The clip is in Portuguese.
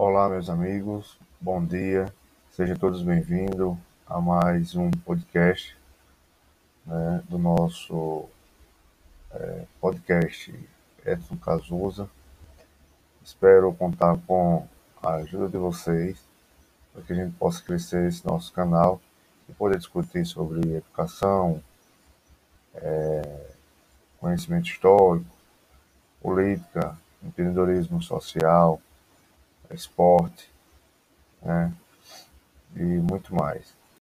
Olá, meus amigos, bom dia, sejam todos bem-vindos a mais um podcast né, do nosso é, podcast Edson Cazuza. Espero contar com a ajuda de vocês para que a gente possa crescer esse nosso canal e poder discutir sobre educação, é, conhecimento histórico, política, empreendedorismo social esporte, né? E muito mais.